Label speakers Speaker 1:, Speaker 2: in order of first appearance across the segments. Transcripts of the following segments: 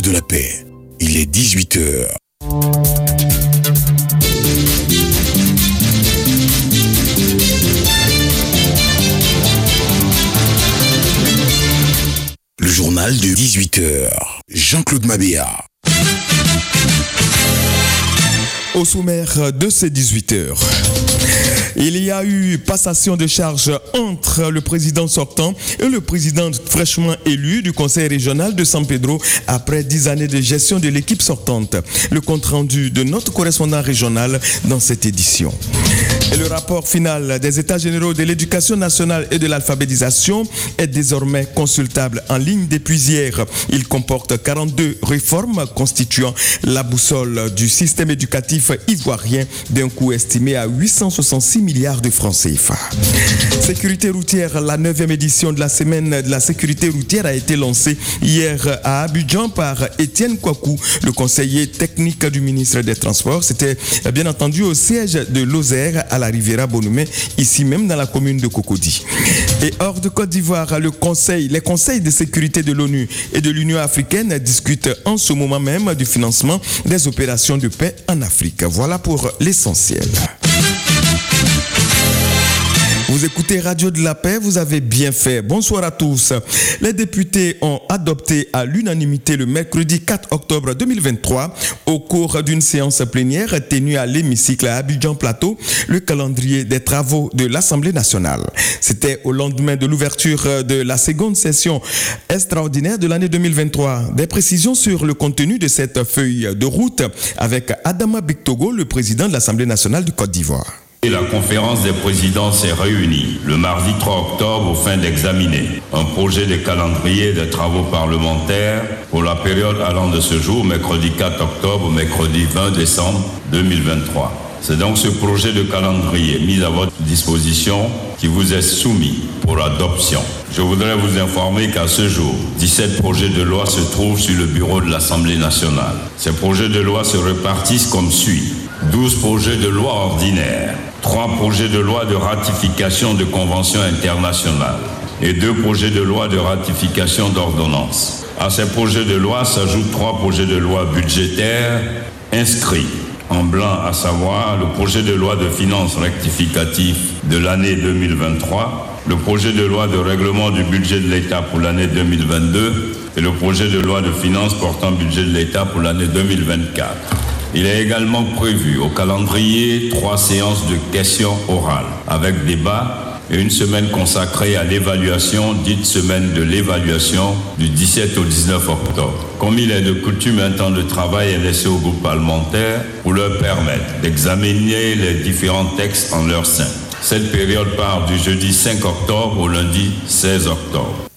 Speaker 1: De la Paix. Il est 18h. Le journal de 18h. Jean-Claude Mabéa.
Speaker 2: Au sommaire de ces 18 heures. Il y a eu passation de charge entre le président sortant et le président fraîchement élu du conseil régional de San Pedro après dix années de gestion de l'équipe sortante. Le compte rendu de notre correspondant régional dans cette édition. Et le rapport final des États généraux de l'éducation nationale et de l'alphabétisation est désormais consultable en ligne depuis hier. Il comporte 42 réformes constituant la boussole du système éducatif ivoirien d'un coût estimé à 866 milliards de francs CFA. Sécurité routière, la neuvième édition de la semaine de la sécurité routière a été lancée hier à Abidjan par Étienne Kouakou, le conseiller technique du ministre des Transports. C'était bien entendu au siège de Lozère à la Riviera Bonumé, ici même dans la commune de Cocody. Et hors de Côte d'Ivoire, le conseil, les conseils de sécurité de l'ONU et de l'Union africaine discutent en ce moment même du financement des opérations de paix en Afrique. Voilà pour l'essentiel. Vous écoutez Radio de la Paix, vous avez bien fait. Bonsoir à tous. Les députés ont adopté à l'unanimité le mercredi 4 octobre 2023, au cours d'une séance plénière tenue à l'hémicycle à Abidjan Plateau, le calendrier des travaux de l'Assemblée nationale. C'était au lendemain de l'ouverture de la seconde session extraordinaire de l'année 2023. Des précisions sur le contenu de cette feuille de route avec Adama Bictogo, le président de l'Assemblée nationale du Côte d'Ivoire.
Speaker 3: La conférence des présidents s'est réunie le mardi 3 octobre au fin d'examiner un projet de calendrier des travaux parlementaires pour la période allant de ce jour, mercredi 4 octobre au mercredi 20 décembre 2023. C'est donc ce projet de calendrier mis à votre disposition qui vous est soumis pour adoption. Je voudrais vous informer qu'à ce jour, 17 projets de loi se trouvent sur le bureau de l'Assemblée nationale. Ces projets de loi se répartissent comme suit. 12 projets de loi ordinaires, 3 projets de loi de ratification de conventions internationales et 2 projets de loi de ratification d'ordonnances. À ces projets de loi s'ajoutent 3 projets de loi budgétaires inscrits en blanc, à savoir le projet de loi de finances rectificatif de l'année 2023, le projet de loi de règlement du budget de l'État pour l'année 2022 et le projet de loi de finances portant budget de l'État pour l'année 2024. Il est également prévu au calendrier trois séances de questions orales avec débat et une semaine consacrée à l'évaluation, dite semaine de l'évaluation du 17 au 19 octobre. Comme il est de coutume, un temps de travail est laissé au groupe parlementaire pour leur permettre d'examiner les différents textes en leur sein. Cette période part du jeudi 5 octobre au lundi 16 octobre.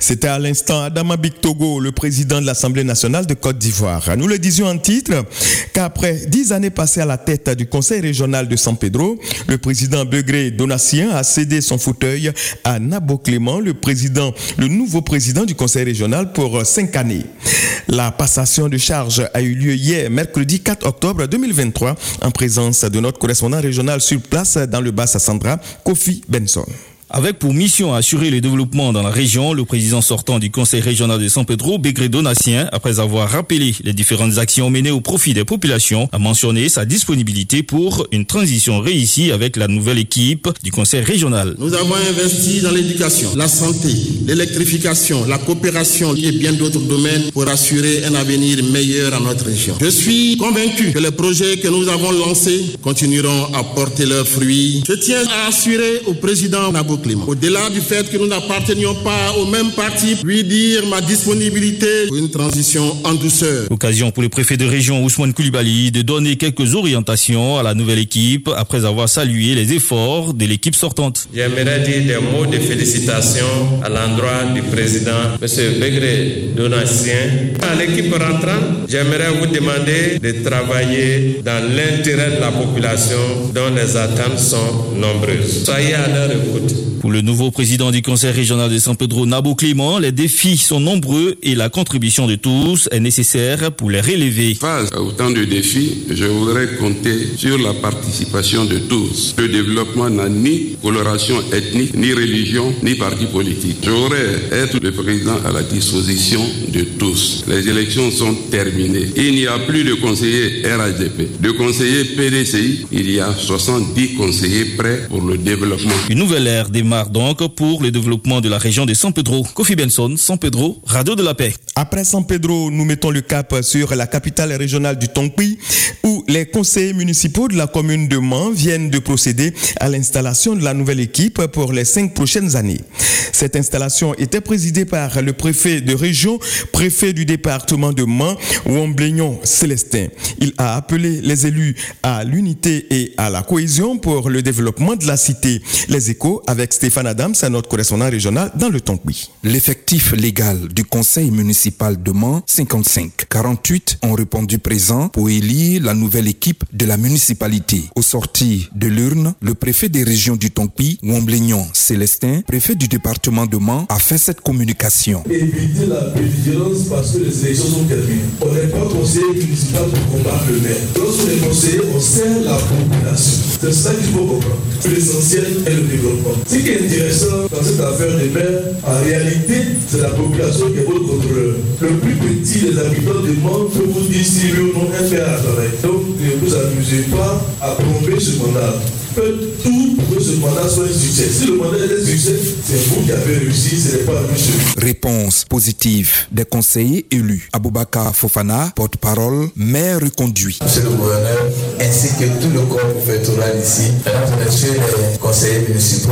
Speaker 2: C'était à l'instant Adama Bictogo, le président de l'Assemblée nationale de Côte d'Ivoire. Nous le disions en titre qu'après dix années passées à la tête du Conseil régional de San Pedro, le président Begré Donatien a cédé son fauteuil à Nabo Clément, le le nouveau président du Conseil régional pour cinq années. La passation de charge a eu lieu hier, mercredi 4 octobre 2023, en présence de notre correspondant régional sur place dans le Bas-Sassandra, Kofi Benson.
Speaker 4: Avec pour mission assurer le développement dans la région, le président sortant du Conseil régional de San Pedro, Begré Donatien, après avoir rappelé les différentes actions menées au profit des populations, a mentionné sa disponibilité pour une transition réussie avec la nouvelle équipe du Conseil régional.
Speaker 5: Nous avons investi dans l'éducation, la santé, l'électrification, la coopération et bien d'autres domaines pour assurer un avenir meilleur à notre région. Je suis convaincu que les projets que nous avons lancés continueront à porter leurs fruits. Je tiens à assurer au président Au-delà du fait que nous n'appartenions pas au même parti, lui dire ma disponibilité pour une transition en douceur.
Speaker 4: Occasion pour le préfet de région Ousmane Koulibaly de donner quelques orientations à la nouvelle équipe après avoir salué les efforts de l'équipe sortante.
Speaker 6: J'aimerais dire des mots de félicitations à l'endroit du président, M. Begré Donatien. À l'équipe rentrante, j'aimerais vous demander de travailler dans l'intérêt de la population dont les attentes sont nombreuses. Soyez à leur écoute
Speaker 4: Pour le nouveau président du conseil régional de San Pedro, Nabo Clément, les défis sont nombreux et la contribution de tous est nécessaire pour les relever.
Speaker 7: Face à autant de défis, je voudrais compter sur la participation de tous. Le développement n'a ni coloration ethnique, ni religion, ni parti politique. Je voudrais être le président à la disposition de tous. Les élections sont terminées. Il n'y a plus de conseillers RHDP. De conseillers PDCI, il y a 70 conseillers prêts pour le développement.
Speaker 4: Une nouvelle ère démarre donc pour le développement de la région de San Pedro. Kofi Benson, San Pedro, Radio de la Paix.
Speaker 2: Après San Pedro, nous mettons le cap sur la capitale régionale du Tonpi, où les conseillers municipaux de la commune de Mans viennent de procéder à l'installation de la nouvelle équipe pour les cinq prochaines années. Cette installation était présidée par le préfet de région, préfet du département de Mans, Womblignon Célestin. Il a appelé les élus à l'unité et à la cohésion pour le développement de la cité. Les échos avec Stéphane Adams, notre correspondant régional dans le Tonpi.
Speaker 1: L'effectif légal du conseil municipal de Mans, 55. 48 ont répondu présent pour élire la nouvelle équipe de la municipalité. Au sorti de l'urne, le préfet des régions du Tonpi, Womblignon Célestin, préfet du département de Mans, a fait cette communication.
Speaker 8: Éviter la vigilance parce que les élections sont terminées. On n'est pas conseiller municipal pour combattre le maire. Lorsqu'on est conseiller, on sert la population. C'est ça qu'il faut comprendre. L'essentiel est le développement. Ce qui est intéressant dans cette affaire des maires, en réalité, c'est la population qui est votre contrôleur. Le plus petit des habitants du monde peut vous dire si lui ou un à travailler. Donc, ne vous amusez pas à tromper ce mandat. Tout pour que ce mandat soit un succès. Si le mandat est un succès, c'est vous qui avez réussi, ce n'est pas monsieur.
Speaker 1: Réponse positive des conseillers élus. Aboubakar Fofana, porte-parole, maire reconduit.
Speaker 9: Monsieur le gouverneur, ainsi que tout le corps préfectoral ici, mesdames et messieurs les conseillers municipaux,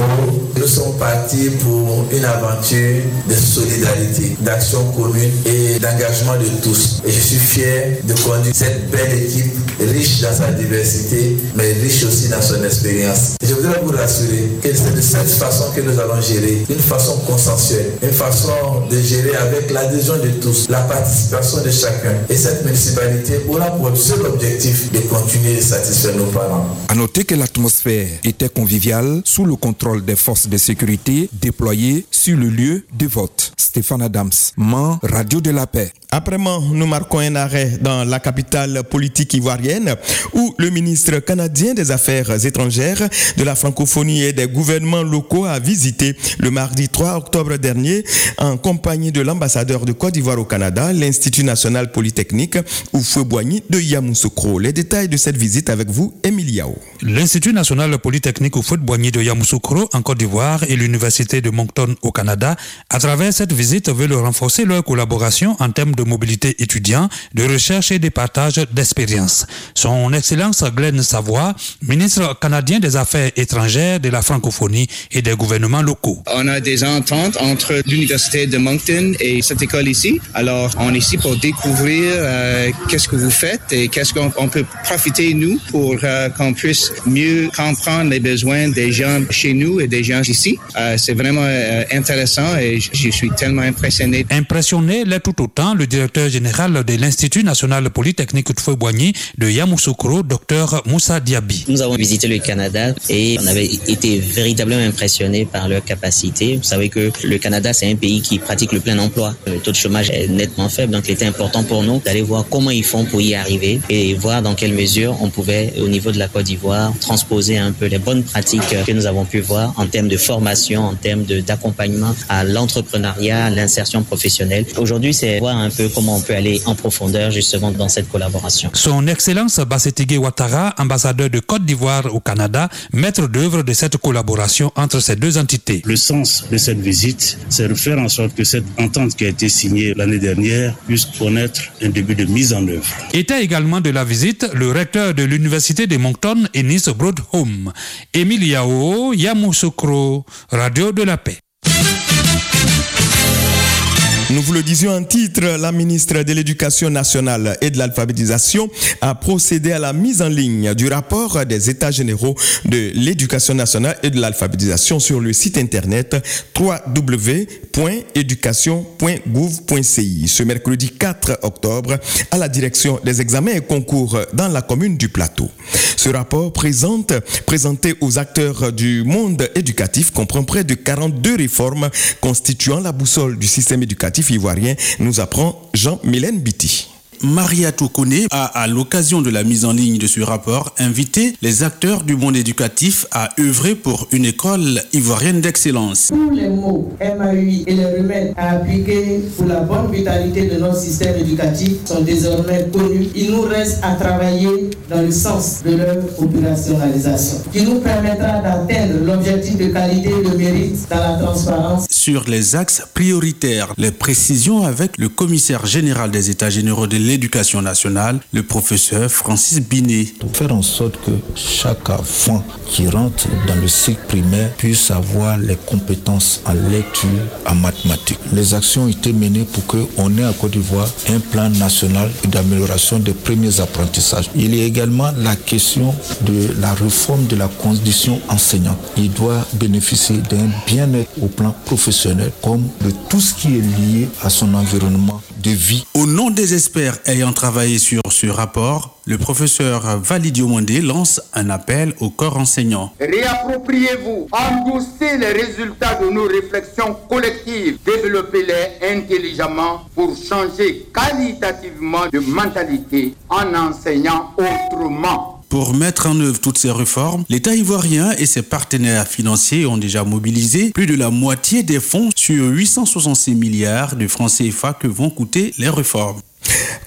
Speaker 9: nous sommes partis pour une aventure de solidarité, d'action commune et d'engagement de tous. Et je suis fier de conduire cette belle équipe, riche dans sa diversité, mais riche aussi dans son expérience. Je voudrais vous rassurer que c'est de cette façon que nous allons gérer, une façon consensuelle, une façon de gérer avec l'adhésion de tous, la participation de chacun. Et cette municipalité aura pour seul objectif de continuer de satisfaire nos parents.
Speaker 1: À noter que l'atmosphère était conviviale sous le contrôle des forces de sécurité déployées sur le lieu de vote. Stéphane Adams, Mans, Radio de la Paix.
Speaker 2: Après Mans, nous marquons un arrêt dans la capitale politique ivoirienne où le ministre canadien des Affaires étrangères, de la francophonie et des gouvernements locaux a visité le mardi 3 octobre dernier en compagnie de l'ambassadeur de Côte d'Ivoire au Canada, l'Institut national polytechnique Oufoué-Boigny de Yamoussoukro. Les détails de cette visite avec vous, Emiliao.
Speaker 10: L'Institut national polytechnique Oufoué-Boigny de Yamoussoukro en Côte d'Ivoire et l'Université de Moncton au Canada, à travers cette visite, veulent renforcer leur collaboration en termes de mobilité étudiant, de recherche et de partage d'expériences. Son Excellence Glenn Savoie, ministre canadien des Affaires étrangères, de la francophonie et des gouvernements locaux.
Speaker 11: On a des ententes entre l'Université de Moncton et cette école ici. Alors, on est ici pour découvrir euh, qu'est-ce que vous faites et qu'est-ce qu'on on peut profiter, nous, pour euh, qu'on puisse mieux comprendre les besoins des gens chez nous et des gens ici. Euh, C'est vraiment euh, intéressant et je suis tellement impressionné.
Speaker 10: Impressionné l'est tout autant le directeur général de l'Institut national polytechnique Boigny de Yamoussoukro, Dr Moussa Diaby.
Speaker 12: Nous avons visité le Canada et on avait été véritablement impressionnés par leur capacité. Vous savez que le Canada, c'est un pays qui pratique le plein emploi. Le taux de chômage est nettement faible, donc il était important pour nous d'aller voir comment ils font pour y arriver et voir dans quelle mesure on pouvait, au niveau de la Côte d'Ivoire, transposer un peu les bonnes pratiques que nous avons pu voir en termes de formation, en termes d'accompagnement à l'entrepreneuriat, l'insertion professionnelle. Aujourd'hui, c'est voir un peu comment on peut aller en profondeur justement dans cette collaboration.
Speaker 10: Son Excellence Bassetigé Ouattara, ambassadeur de Côte d'Ivoire au Canada, maître d'œuvre de cette collaboration entre ces deux entités.
Speaker 13: Le sens de cette visite, c'est de faire en sorte que cette entente qui a été signée l'année dernière puisse connaître un début de mise en œuvre.
Speaker 10: Était également de la visite le recteur de l'Université de Moncton, Ennis Broadhome. Émile Yao, Yamoussoukro, Radio de la Paix.
Speaker 2: Nous vous le disions en titre, la ministre de l'Éducation nationale et de l'alphabétisation a procédé à la mise en ligne du rapport des États généraux de l'Éducation nationale et de l'alphabétisation sur le site internet www.education.gouv.ci ce mercredi 4 octobre à la direction des examens et concours dans la commune du Plateau. Ce rapport présenté aux acteurs du monde éducatif comprend près de 42 réformes constituant la boussole du système éducatif ivoirien, nous apprend Jean-Mylène Bitti.
Speaker 14: Maria Toukone a, à l'occasion de la mise en ligne de ce rapport, invité les acteurs du monde éducatif à œuvrer pour une école ivoirienne d'excellence.
Speaker 15: Tous les mots MAUI et les remèdes à appliquer pour la bonne vitalité de notre système éducatif sont désormais connus. Il nous reste à travailler dans le sens de leur opérationnalisation, qui nous permettra d'atteindre l'objectif de qualité et de mérite dans la transparence.
Speaker 14: Sur les axes prioritaires, les précisions avec le commissaire général des États généraux de l'éducation nationale, le professeur Francis Binet.
Speaker 16: Pour faire en sorte que chaque enfant qui rentre dans le cycle primaire puisse avoir les compétences en lecture, en mathématiques. Les actions ont été menées pour qu'on ait à Côte d'Ivoire un plan national d'amélioration des premiers apprentissages. Il y a également la question de la réforme de la condition enseignante. Il doit bénéficier d'un bien-être au plan professionnel comme de tout ce qui est lié à son environnement de vie.
Speaker 14: Au nom des experts ayant travaillé sur ce rapport, le professeur Validio Mondé lance un appel au corps enseignant.
Speaker 17: Réappropriez-vous, endossez les résultats de nos réflexions collectives, développez-les intelligemment pour changer qualitativement de mentalité en enseignant autrement.
Speaker 14: Pour mettre en œuvre toutes ces réformes, l'État ivoirien et ses partenaires financiers ont déjà mobilisé plus de la moitié des fonds sur 866 milliards de francs CFA que vont coûter les réformes.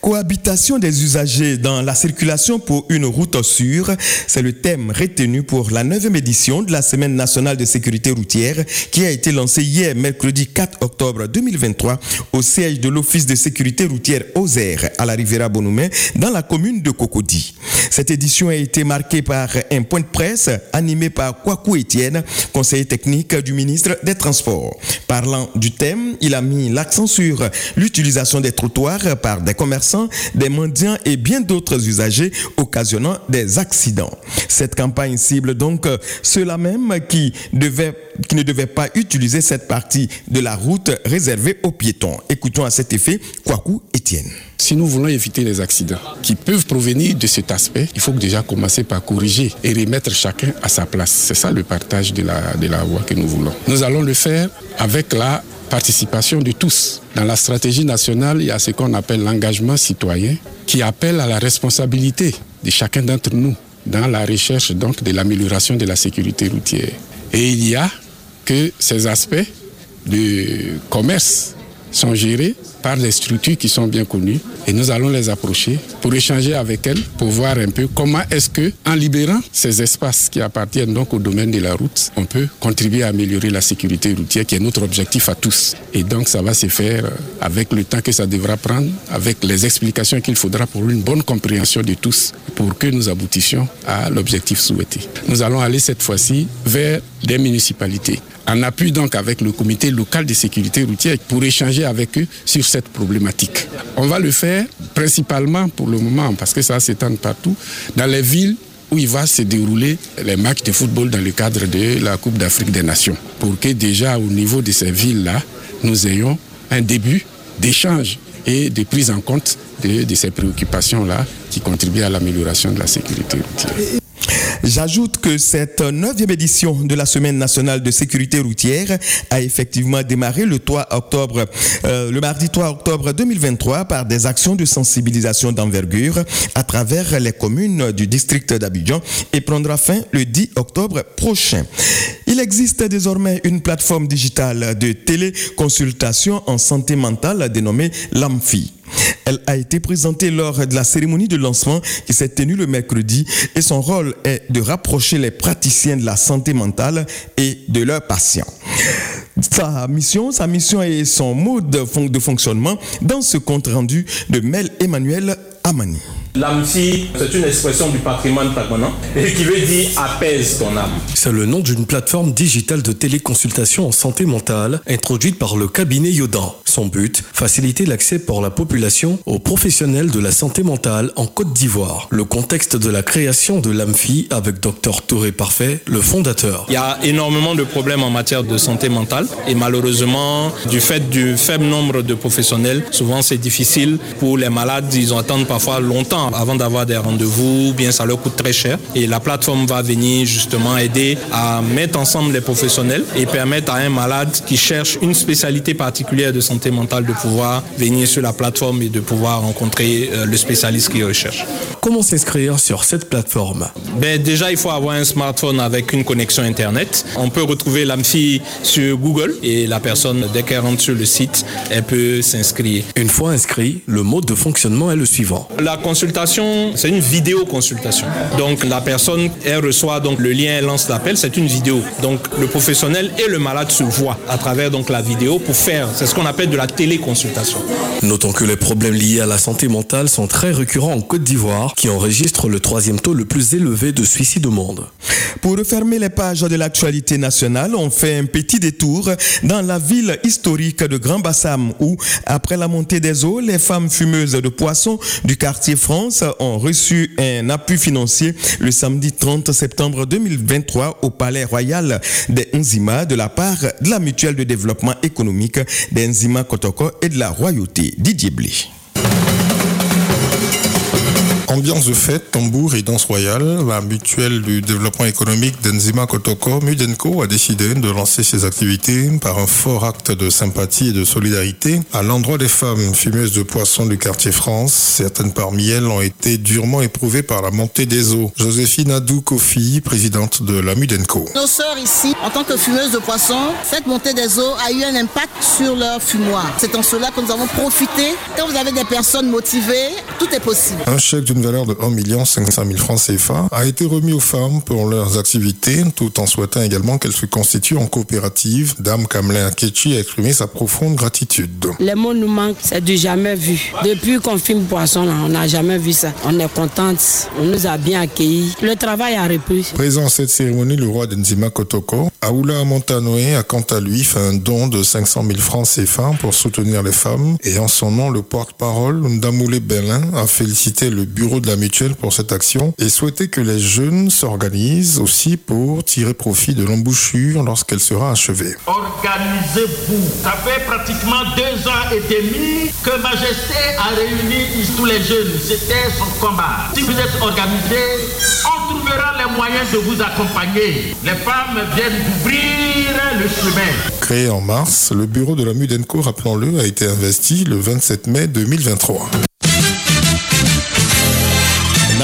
Speaker 2: Cohabitation des usagers dans la circulation pour une route sûre, c'est le thème retenu pour la 9e édition de la Semaine nationale de sécurité routière qui a été lancée hier, mercredi 4 octobre 2023, au siège de l'Office de sécurité routière OZER à la Riviera Bonoumé, dans la commune de Cocody. Cette édition a été marquée par un point de presse animé par Kwaku Etienne, conseiller technique du ministre des Transports. Parlant du thème, il a mis l'accent sur l'utilisation des trottoirs par des commerçants, des mendiants et bien d'autres usagers occasionnant des accidents. Cette campagne cible donc ceux-là même qui, devaient, qui ne devaient pas utiliser cette partie de la route réservée aux piétons. Écoutons à cet effet Kwaku Etienne.
Speaker 18: Si nous voulons éviter les accidents qui peuvent provenir de cet aspect, il faut déjà commencer par corriger et remettre chacun à sa place. C'est ça le partage de la, de la voie que nous voulons. Nous allons le faire avec la participation de tous. Dans la stratégie nationale, il y a ce qu'on appelle l'engagement citoyen qui appelle à la responsabilité de chacun d'entre nous dans la recherche donc de l'amélioration de la sécurité routière. Et il y a que ces aspects de commerce sont gérés par des structures qui sont bien connues et nous allons les approcher pour échanger avec elles, pour voir un peu comment est-ce que, en libérant ces espaces qui appartiennent donc au domaine de la route, on peut contribuer à améliorer la sécurité routière qui est notre objectif à tous. Et donc ça va se faire avec le temps que ça devra prendre, avec les explications qu'il faudra pour une bonne compréhension de tous, pour que nous aboutissions à l'objectif souhaité. Nous allons aller cette fois-ci vers des municipalités en appui donc avec le comité local de sécurité routière pour échanger avec eux sur cette problématique. On va le faire principalement pour le moment, parce que ça s'étend partout, dans les villes où il va se dérouler les matchs de football dans le cadre de la Coupe d'Afrique des Nations, pour que déjà au niveau de ces villes-là, nous ayons un début d'échange et de prise en compte de, de ces préoccupations-là qui contribuent à l'amélioration de la sécurité routière.
Speaker 2: J'ajoute que cette neuvième édition de la Semaine nationale de sécurité routière a effectivement démarré le 3 octobre, euh, le mardi 3 octobre 2023 par des actions de sensibilisation d'envergure à travers les communes du district d'Abidjan et prendra fin le 10 octobre prochain. Il existe désormais une plateforme digitale de téléconsultation en santé mentale dénommée l'AMFI. Elle a été présentée lors de la cérémonie de lancement qui s'est tenue le mercredi et son rôle est de rapprocher les praticiens de la santé mentale et de leurs patients. Sa mission, sa mission et son mode de fonctionnement dans ce compte rendu de Mel Emmanuel Amani.
Speaker 6: L'AMFI, c'est une expression du patrimoine permanent et qui veut dire apaise ton âme.
Speaker 19: C'est le nom d'une plateforme digitale de téléconsultation en santé mentale introduite par le cabinet Yodan. Son but, faciliter l'accès pour la population aux professionnels de la santé mentale en Côte d'Ivoire. Le contexte de la création de l'AMFI avec Dr Touré Parfait, le fondateur.
Speaker 6: Il y a énormément de problèmes en matière de santé mentale et malheureusement, du fait du faible nombre de professionnels, souvent c'est difficile pour les malades. Ils attendent parfois longtemps avant d'avoir des rendez-vous, bien ça leur coûte très cher. Et la plateforme va venir justement aider à mettre ensemble les professionnels et permettre à un malade qui cherche une spécialité particulière de santé mentale de pouvoir venir sur la plateforme et de pouvoir rencontrer euh, le spécialiste qu'il recherche.
Speaker 19: Comment s'inscrire sur cette plateforme?
Speaker 6: Ben, Déjà, il faut avoir un smartphone avec une connexion Internet. On peut retrouver l'AMFI sur Google et la personne, dès qu'elle rentre sur le site, elle peut s'inscrire.
Speaker 19: Une fois inscrit, le mode de fonctionnement est le suivant.
Speaker 6: La consultation, c'est une vidéo consultation. Donc la personne, elle reçoit donc le lien, elle lance l'appel, c'est une vidéo. Donc le professionnel et le malade se voient à travers donc la vidéo pour faire, c'est ce qu'on appelle de la téléconsultation.
Speaker 19: Notons que les problèmes liés à la santé mentale sont très récurrents en Côte d'Ivoire, qui enregistre le troisième taux le plus élevé de suicide au monde.
Speaker 2: Pour refermer les pages de l'actualité nationale, on fait un petit détour dans la ville historique de Grand Bassam où, après la montée des eaux, les femmes fumeuses de poissons du quartier Ont reçu un appui financier le samedi 30 septembre 2023 au Palais Royal des Nzima de la part de la Mutuelle de développement économique des Nzima Kotoko et de la Royauté Didier Blé.
Speaker 20: Ambiance de fête, tambour et danse royale, la mutuelle du développement économique d'Enzima Kotoko, Mudenko, a décidé de lancer ses activités par un fort acte de sympathie et de solidarité à l'endroit des femmes fumeuses de poissons du quartier France. Certaines parmi elles ont été durement éprouvées par la montée des eaux. Joséphine Adou Kofi, présidente de la Mudenko.
Speaker 21: Nos sœurs ici, en tant que fumeuses de poissons, cette montée des eaux a eu un impact sur leur fumoir. C'est en cela que nous avons profité. Quand vous avez des personnes motivées, tout est possible.
Speaker 20: Un chèque d'une valeur de 1 500 000 francs CFA a été remis aux femmes pour leurs activités, tout en souhaitant également qu'elles se constituent en coopérative. Dame Kamelin Akechi a exprimé sa profonde gratitude.
Speaker 22: Les mots nous manquent, c'est du jamais vu. Depuis qu'on filme Poisson, là, on n'a jamais vu ça. On est contente, on nous a bien accueillis. Le travail a repris.
Speaker 20: Présent à cette cérémonie, le roi d'Enzima Kotoko, Aoula Montanoé a quant à lui fait un don de 500 000 francs CFA pour soutenir les femmes. Et en son nom, le porte-parole, Ndamoulé Belin, a félicité le bureau de la mutuelle pour cette action et souhaité que les jeunes s'organisent aussi pour tirer profit de l'embouchure lorsqu'elle sera achevée.
Speaker 23: Organisez-vous. Ça fait pratiquement deux ans et demi que Majesté a réuni tous les jeunes. C'était son combat. Si vous êtes organisés, on trouvera les moyens de vous accompagner. Les femmes viennent d'ouvrir le chemin.
Speaker 20: Créé en mars, le bureau de la Mudenco, rappelons-le, a été investi le 27 mai 2023.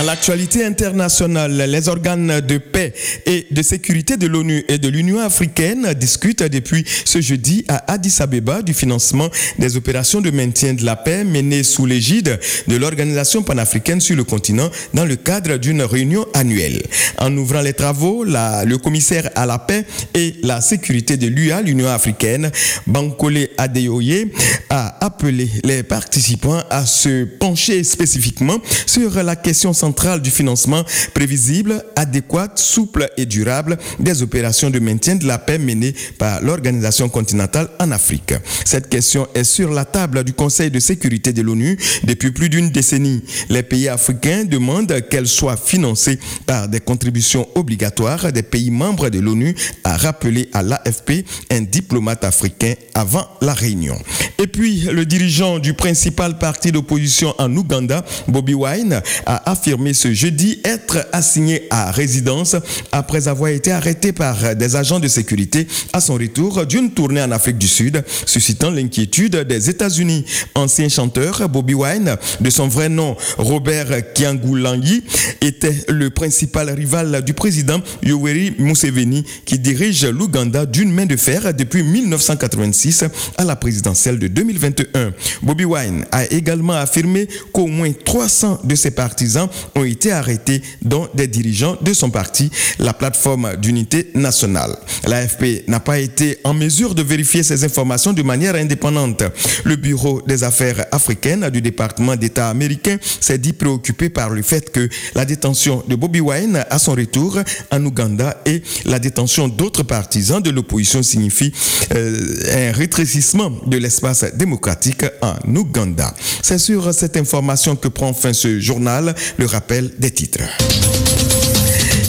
Speaker 2: Dans l'actualité internationale, les organes de paix et de sécurité de l'ONU et de l'Union africaine discutent depuis ce jeudi à Addis Abeba du financement des opérations de maintien de la paix menées sous l'égide de l'Organisation panafricaine sur le continent dans le cadre d'une réunion annuelle. En ouvrant les travaux, le commissaire à la paix et la sécurité de l'UA, l'Union africaine, Bankole Adeoye, a appelé les participants à se pencher spécifiquement sur la question centrale du financement prévisible, adéquat, souple et durable des opérations de maintien de la paix menées par l'Organisation continentale en Afrique. Cette question est sur la table du Conseil de sécurité de l'ONU depuis plus d'une décennie. Les pays africains demandent qu'elle soit financée par des contributions obligatoires des pays membres de l'ONU, a rappelé à l'AFP un diplomate africain avant la réunion. Et puis, le dirigeant du principal parti d'opposition en Ouganda, Bobby Wine, a affirmé ce jeudi être assigné à résidence après avoir été arrêté par des agents de sécurité à son retour d'une tournée en Afrique du Sud, suscitant l'inquiétude des États-Unis. Ancien chanteur, Bobby Wine, de son vrai nom Robert Kiangoulangi, était le principal rival du président Yoweri Museveni qui dirige l'Ouganda d'une main de fer depuis 1986 à la présidentielle de 2021. Bobby Wine a également affirmé qu'au moins 300 de ses partisans ont été arrêtés, dont des dirigeants de son parti, la plateforme d'unité nationale. L'AFP n'a pas été en mesure de vérifier ces informations de manière indépendante. Le Bureau des affaires africaines du département d'État américain s'est dit préoccupé par le fait que la détention de Bobby Wine à son retour en Ouganda et la détention d'autres partisans de l'opposition signifie euh, un rétrécissement de l'espace démocratique en Ouganda. C'est sur cette information que prend fin ce journal,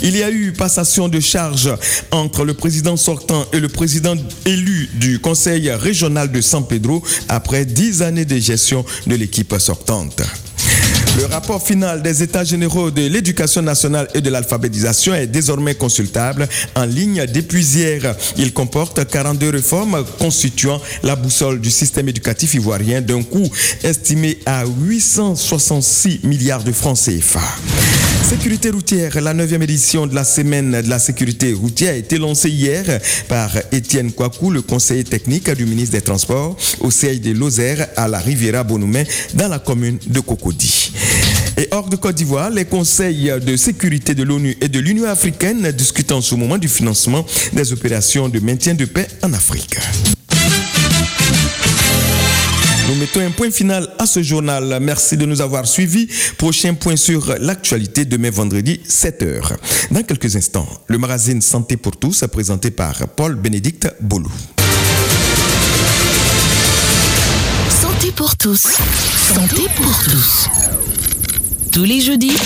Speaker 2: Il y a eu passation de charge entre le président sortant et le président élu du conseil régional de San Pedro après dix années de gestion de l'équipe sortante. Le rapport final des États généraux de l'éducation nationale et de l'alphabétisation est désormais consultable en ligne depuis hier. Il comporte 42 réformes constituant la boussole du système éducatif ivoirien d'un coût estimé à 866 milliards de francs CFA. Sécurité routière, la 9e édition de la semaine de la sécurité routière a été lancée hier par Étienne Kouakou, le conseiller technique du ministre des Transports, au CI de Lozère à la Riviera Bonoumé dans la commune de Cocody. Et hors de Côte d'Ivoire, les conseils de sécurité de l'ONU et de l'Union africaine discutent en ce moment du financement des opérations de maintien de paix en Afrique. Nous mettons un point final à ce journal. Merci de nous avoir suivis. Prochain point sur l'actualité demain vendredi 7h. Dans quelques instants, le magazine Santé pour tous présenté par Paul Bénédicte Bolou.
Speaker 24: Santé pour tous. Santé pour tous. Tous les jeudis,